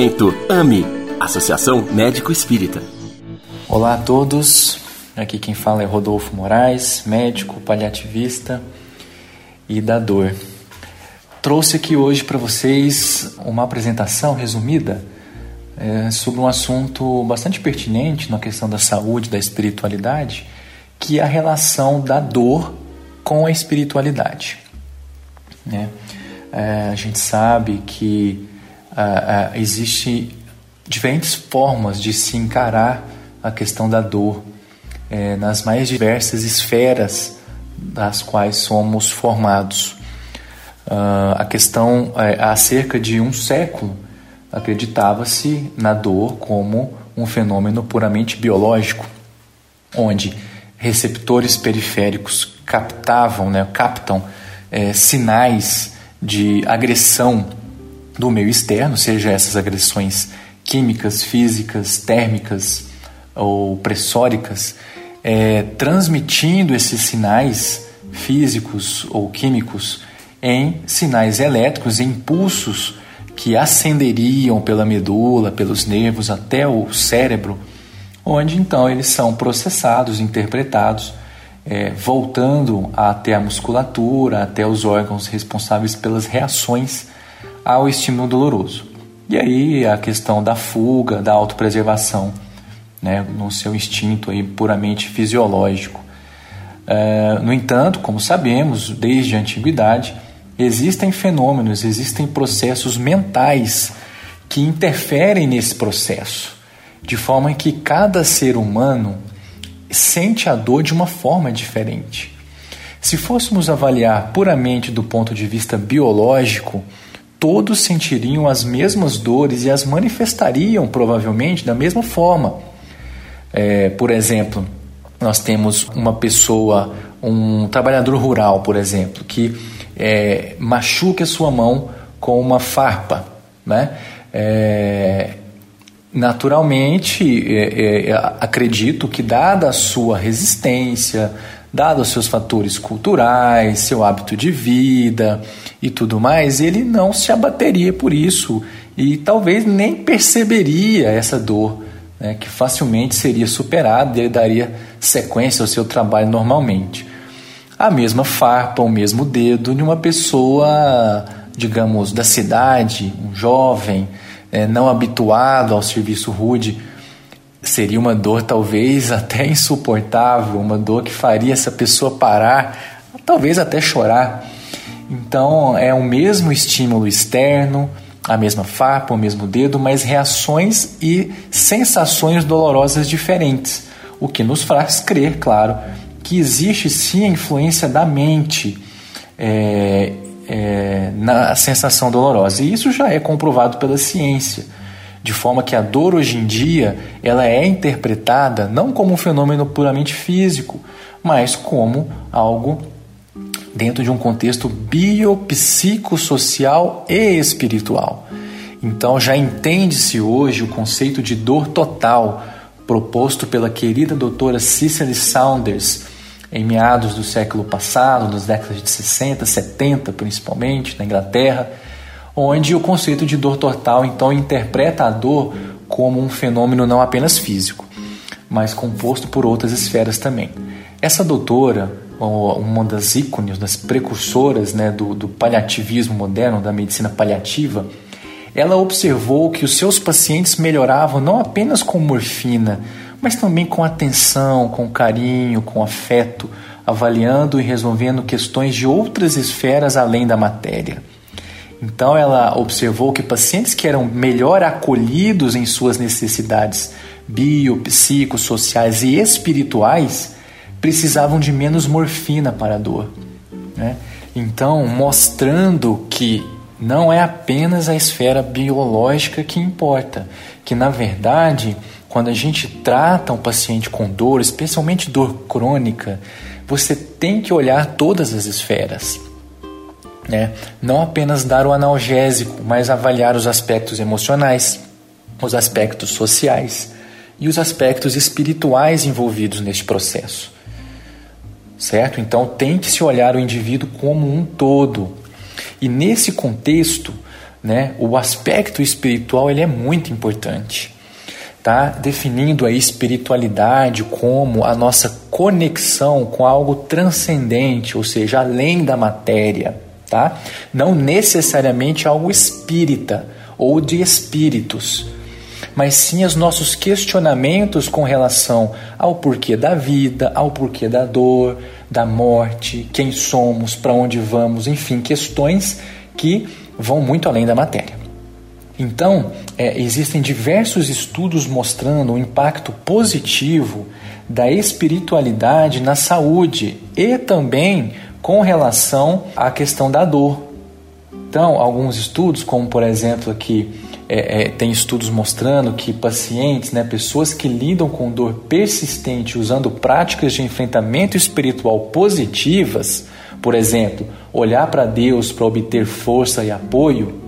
Movimento AME Associação Médico Espírita. Olá a todos, aqui quem fala é Rodolfo Moraes, médico paliativista e da dor. Trouxe aqui hoje para vocês uma apresentação resumida é, sobre um assunto bastante pertinente na questão da saúde, da espiritualidade, que é a relação da dor com a espiritualidade. Né? É, a gente sabe que ah, ah, existe diferentes formas de se encarar a questão da dor é, nas mais diversas esferas das quais somos formados. Uh, a questão, é, há cerca de um século, acreditava-se na dor como um fenômeno puramente biológico, onde receptores periféricos captavam, né, captam é, sinais de agressão do meio externo, seja essas agressões químicas, físicas, térmicas ou pressóricas, é, transmitindo esses sinais físicos ou químicos em sinais elétricos, em impulsos que ascenderiam pela medula, pelos nervos até o cérebro, onde então eles são processados, interpretados, é, voltando até a musculatura, até os órgãos responsáveis pelas reações ao estímulo doloroso. E aí a questão da fuga, da autopreservação, né, no seu instinto aí puramente fisiológico. É, no entanto, como sabemos, desde a antiguidade, existem fenômenos, existem processos mentais que interferem nesse processo, de forma que cada ser humano sente a dor de uma forma diferente. Se fôssemos avaliar puramente do ponto de vista biológico, todos sentiriam as mesmas dores e as manifestariam provavelmente da mesma forma. É, por exemplo, nós temos uma pessoa, um trabalhador rural, por exemplo, que é, machuca sua mão com uma farpa, né? É, naturalmente, é, é, acredito que dada a sua resistência, dado seus fatores culturais, seu hábito de vida e tudo mais, ele não se abateria por isso e talvez nem perceberia essa dor, né, que facilmente seria superada e ele daria sequência ao seu trabalho normalmente. A mesma farpa, o mesmo dedo de uma pessoa, digamos, da cidade, um jovem, é, não habituado ao serviço rude, seria uma dor talvez até insuportável, uma dor que faria essa pessoa parar, talvez até chorar. Então é o mesmo estímulo externo, a mesma farpa, o mesmo dedo, mas reações e sensações dolorosas diferentes, o que nos faz crer, claro, que existe sim a influência da mente é, é, na sensação dolorosa. E isso já é comprovado pela ciência de forma que a dor hoje em dia ela é interpretada não como um fenômeno puramente físico, mas como algo dentro de um contexto biopsicossocial e espiritual. Então já entende-se hoje o conceito de dor total proposto pela querida doutora Cicely Saunders em meados do século passado, nas décadas de 60, 70 principalmente, na Inglaterra, onde o conceito de dor total então interpreta a dor como um fenômeno não apenas físico, mas composto por outras esferas também. Essa doutora, uma das ícones, das precursoras né, do, do paliativismo moderno, da medicina paliativa, ela observou que os seus pacientes melhoravam não apenas com morfina, mas também com atenção, com carinho, com afeto, avaliando e resolvendo questões de outras esferas além da matéria. Então ela observou que pacientes que eram melhor acolhidos em suas necessidades bio, psicossociais e espirituais precisavam de menos morfina para a dor. Né? Então, mostrando que não é apenas a esfera biológica que importa, que na verdade, quando a gente trata um paciente com dor, especialmente dor crônica, você tem que olhar todas as esferas. Né? Não apenas dar o analgésico, mas avaliar os aspectos emocionais, os aspectos sociais e os aspectos espirituais envolvidos neste processo. Certo? Então tem que se olhar o indivíduo como um todo. E nesse contexto, né? O aspecto espiritual ele é muito importante, tá? Definindo a espiritualidade como a nossa conexão com algo transcendente, ou seja, além da matéria, tá? Não necessariamente algo espírita ou de espíritos, mas sim os nossos questionamentos com relação ao porquê da vida, ao porquê da dor, da morte, quem somos, para onde vamos, enfim, questões que vão muito além da matéria. Então, é, existem diversos estudos mostrando o impacto positivo da espiritualidade na saúde e também com relação à questão da dor. Então, alguns estudos, como por exemplo aqui, é, é, tem estudos mostrando que pacientes, né, pessoas que lidam com dor persistente usando práticas de enfrentamento espiritual positivas, por exemplo, olhar para Deus para obter força e apoio,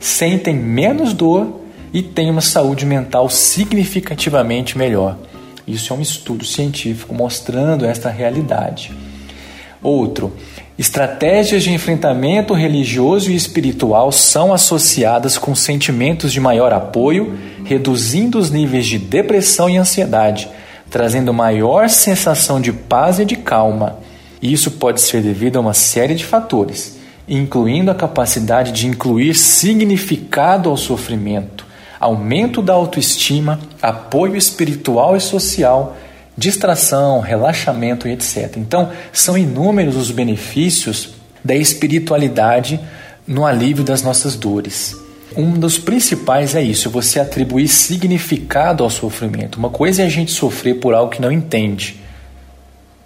sentem menos dor e têm uma saúde mental significativamente melhor. Isso é um estudo científico mostrando esta realidade. Outro, estratégias de enfrentamento religioso e espiritual são associadas com sentimentos de maior apoio, reduzindo os níveis de depressão e ansiedade, trazendo maior sensação de paz e de calma. Isso pode ser devido a uma série de fatores, incluindo a capacidade de incluir significado ao sofrimento, aumento da autoestima, apoio espiritual e social, distração, relaxamento e etc. Então, são inúmeros os benefícios da espiritualidade no alívio das nossas dores. Um dos principais é isso, você atribuir significado ao sofrimento. Uma coisa é a gente sofrer por algo que não entende.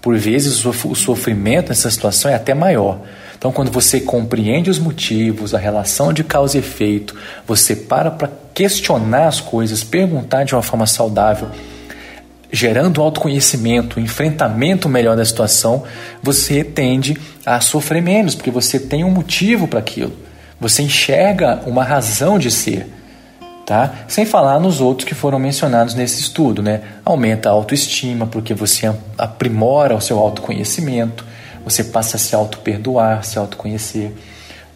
Por vezes o sofrimento nessa situação é até maior. Então, quando você compreende os motivos, a relação de causa e efeito, você para para questionar as coisas, perguntar de uma forma saudável, gerando autoconhecimento, enfrentamento melhor da situação, você tende a sofrer menos, porque você tem um motivo para aquilo. Você enxerga uma razão de ser tá? Sem falar nos outros que foram mencionados nesse estudo, né? Aumenta a autoestima porque você aprimora o seu autoconhecimento, você passa a se auto-perdoar, se autoconhecer.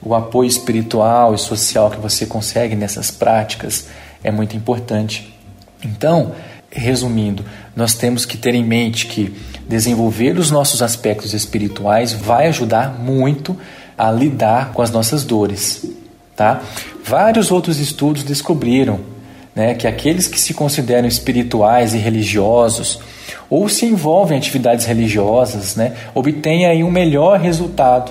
O apoio espiritual e social que você consegue nessas práticas é muito importante. Então, resumindo, nós temos que ter em mente que desenvolver os nossos aspectos espirituais vai ajudar muito a lidar com as nossas dores, tá? Vários outros estudos descobriram né, que aqueles que se consideram espirituais e religiosos ou se envolvem em atividades religiosas né, obtêm aí um melhor resultado,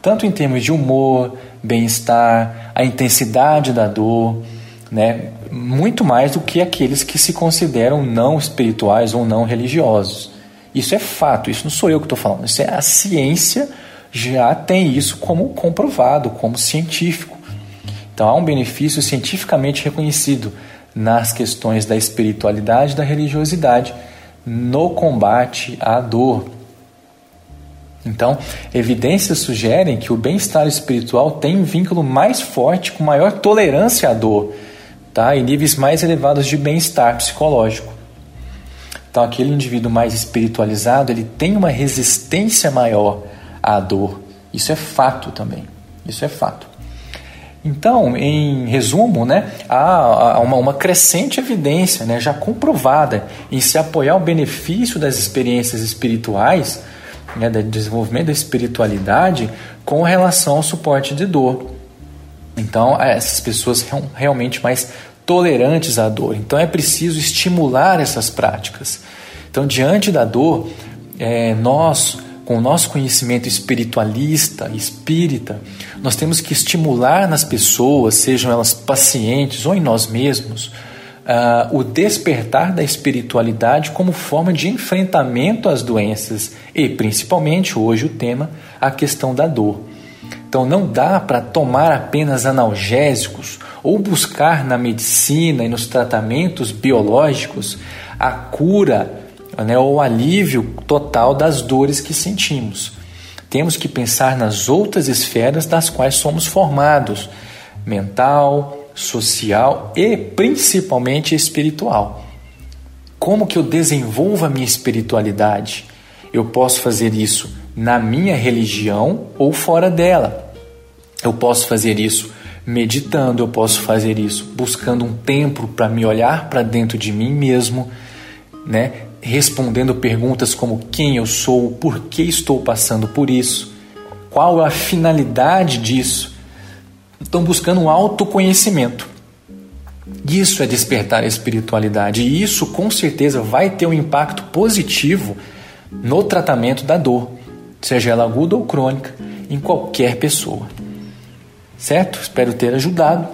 tanto em termos de humor, bem-estar, a intensidade da dor, né, muito mais do que aqueles que se consideram não espirituais ou não religiosos. Isso é fato, isso não sou eu que estou falando, isso é a ciência já tem isso como comprovado, como científico. Então há um benefício cientificamente reconhecido nas questões da espiritualidade e da religiosidade no combate à dor. Então, evidências sugerem que o bem-estar espiritual tem um vínculo mais forte com maior tolerância à dor, tá? e níveis mais elevados de bem-estar psicológico. Então, aquele indivíduo mais espiritualizado, ele tem uma resistência maior à dor. Isso é fato também. Isso é fato. Então, em resumo, né, há uma, uma crescente evidência né, já comprovada em se apoiar o benefício das experiências espirituais, né, do desenvolvimento da espiritualidade, com relação ao suporte de dor. Então, essas pessoas são realmente mais tolerantes à dor. Então, é preciso estimular essas práticas. Então, diante da dor, é, nós com o nosso conhecimento espiritualista, espírita, nós temos que estimular nas pessoas, sejam elas pacientes ou em nós mesmos, uh, o despertar da espiritualidade como forma de enfrentamento às doenças e, principalmente hoje, o tema, a questão da dor. Então, não dá para tomar apenas analgésicos ou buscar na medicina e nos tratamentos biológicos a cura né, ou o alívio total das dores que sentimos. Temos que pensar nas outras esferas das quais somos formados: mental, social e principalmente espiritual. Como que eu desenvolvo a minha espiritualidade? Eu posso fazer isso na minha religião ou fora dela. Eu posso fazer isso meditando, eu posso fazer isso buscando um tempo para me olhar para dentro de mim mesmo, né? respondendo perguntas como quem eu sou, por que estou passando por isso, qual a finalidade disso. Estão buscando um autoconhecimento. Isso é despertar a espiritualidade e isso com certeza vai ter um impacto positivo no tratamento da dor, seja ela aguda ou crônica, em qualquer pessoa. Certo? Espero ter ajudado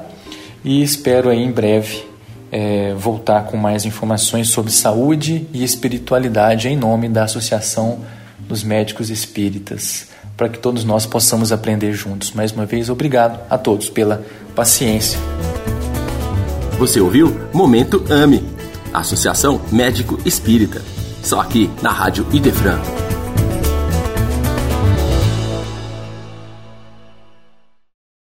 e espero aí em breve é, voltar com mais informações sobre saúde e espiritualidade em nome da Associação dos Médicos Espíritas, para que todos nós possamos aprender juntos. Mais uma vez, obrigado a todos pela paciência. Você ouviu Momento AME, Associação Médico Espírita, só aqui na Rádio Idefran.